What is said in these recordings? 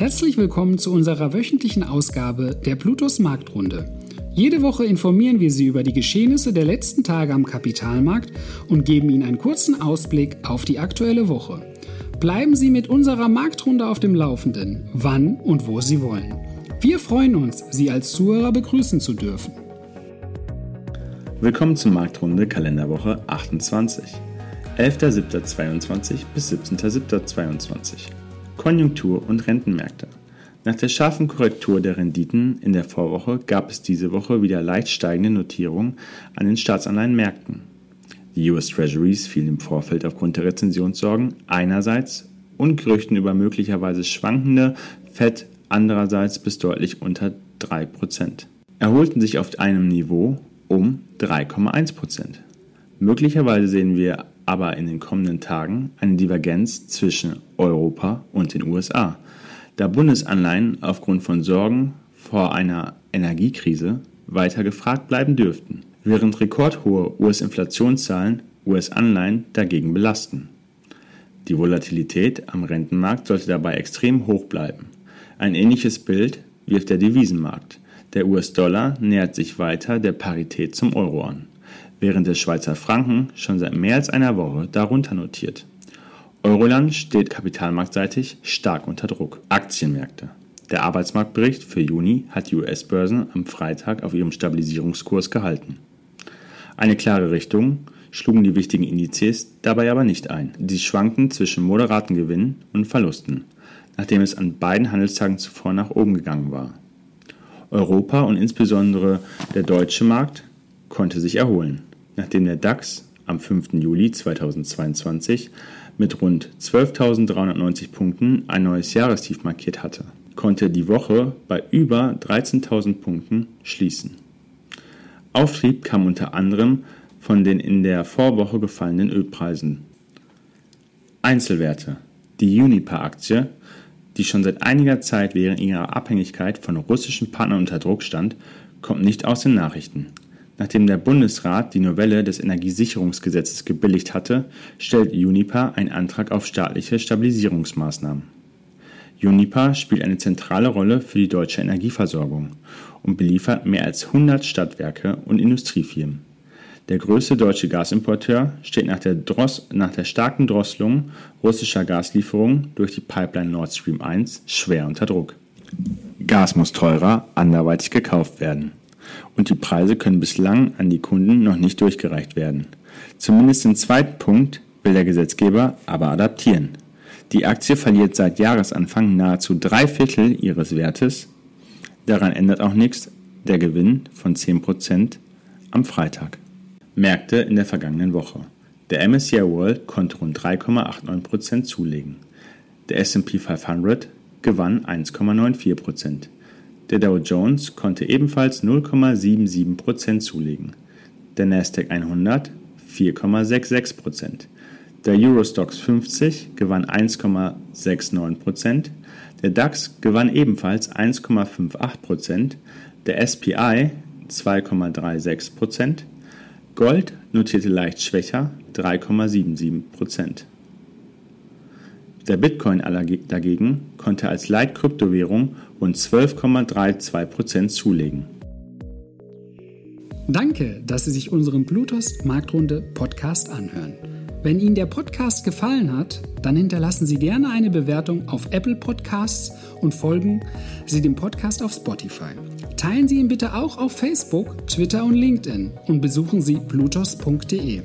Herzlich willkommen zu unserer wöchentlichen Ausgabe der Plutos Marktrunde. Jede Woche informieren wir Sie über die Geschehnisse der letzten Tage am Kapitalmarkt und geben Ihnen einen kurzen Ausblick auf die aktuelle Woche. Bleiben Sie mit unserer Marktrunde auf dem Laufenden, wann und wo Sie wollen. Wir freuen uns, Sie als Zuhörer begrüßen zu dürfen. Willkommen zur Marktrunde Kalenderwoche 28. 11.07.22 bis 17.07.22. Konjunktur- und Rentenmärkte. Nach der scharfen Korrektur der Renditen in der Vorwoche gab es diese Woche wieder leicht steigende Notierungen an den Staatsanleihenmärkten. Die US Treasuries fielen im Vorfeld aufgrund der Rezensionssorgen einerseits und Gerüchten über möglicherweise schwankende Fed andererseits bis deutlich unter 3%, erholten sich auf einem Niveau um 3,1%. Möglicherweise sehen wir aber in den kommenden Tagen eine Divergenz zwischen Europa und den USA, da Bundesanleihen aufgrund von Sorgen vor einer Energiekrise weiter gefragt bleiben dürften, während rekordhohe US-Inflationszahlen US-Anleihen dagegen belasten. Die Volatilität am Rentenmarkt sollte dabei extrem hoch bleiben. Ein ähnliches Bild wirft der Devisenmarkt. Der US-Dollar nähert sich weiter der Parität zum Euro an während der Schweizer Franken schon seit mehr als einer Woche darunter notiert. Euroland steht kapitalmarktseitig stark unter Druck. Aktienmärkte. Der Arbeitsmarktbericht für Juni hat die US-Börsen am Freitag auf ihrem Stabilisierungskurs gehalten. Eine klare Richtung schlugen die wichtigen Indizes dabei aber nicht ein. Sie schwankten zwischen moderaten Gewinnen und Verlusten, nachdem es an beiden Handelstagen zuvor nach oben gegangen war. Europa und insbesondere der deutsche Markt konnte sich erholen nachdem der DAX am 5. Juli 2022 mit rund 12.390 Punkten ein neues Jahrestief markiert hatte, konnte die Woche bei über 13.000 Punkten schließen. Auftrieb kam unter anderem von den in der Vorwoche gefallenen Ölpreisen. Einzelwerte. Die Uniper-Aktie, die schon seit einiger Zeit während ihrer Abhängigkeit von russischen Partnern unter Druck stand, kommt nicht aus den Nachrichten. Nachdem der Bundesrat die Novelle des Energiesicherungsgesetzes gebilligt hatte, stellt Unipa einen Antrag auf staatliche Stabilisierungsmaßnahmen. Unipa spielt eine zentrale Rolle für die deutsche Energieversorgung und beliefert mehr als 100 Stadtwerke und Industriefirmen. Der größte deutsche Gasimporteur steht nach der, Dross, nach der starken Drosselung russischer Gaslieferungen durch die Pipeline Nord Stream 1 schwer unter Druck. Gas muss teurer anderweitig gekauft werden und die Preise können bislang an die Kunden noch nicht durchgereicht werden. Zumindest den zweiten Punkt will der Gesetzgeber aber adaptieren. Die Aktie verliert seit Jahresanfang nahezu drei Viertel ihres Wertes. Daran ändert auch nichts der Gewinn von 10% am Freitag. Märkte in der vergangenen Woche. Der MSCI World konnte rund 3,89% zulegen. Der SP 500 gewann 1,94%. Der Dow Jones konnte ebenfalls 0,77% zulegen, der Nasdaq 100 4,66%. Der Eurostox 50 gewann 1,69%, der DAX gewann ebenfalls 1,58%, der SPI 2,36%, Gold notierte leicht schwächer 3,77%. Der Bitcoin dagegen konnte als Leitkryptowährung rund 12,32% zulegen. Danke, dass Sie sich unseren Bluetooth Marktrunde Podcast anhören. Wenn Ihnen der Podcast gefallen hat, dann hinterlassen Sie gerne eine Bewertung auf Apple Podcasts und folgen Sie dem Podcast auf Spotify. Teilen Sie ihn bitte auch auf Facebook, Twitter und LinkedIn und besuchen Sie blutos.de.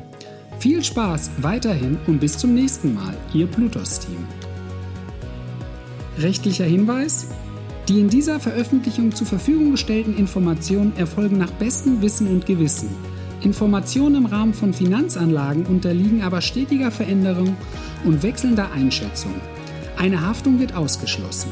Viel Spaß weiterhin und bis zum nächsten Mal, Ihr Plutos-Team. Rechtlicher Hinweis? Die in dieser Veröffentlichung zur Verfügung gestellten Informationen erfolgen nach bestem Wissen und Gewissen. Informationen im Rahmen von Finanzanlagen unterliegen aber stetiger Veränderung und wechselnder Einschätzung. Eine Haftung wird ausgeschlossen.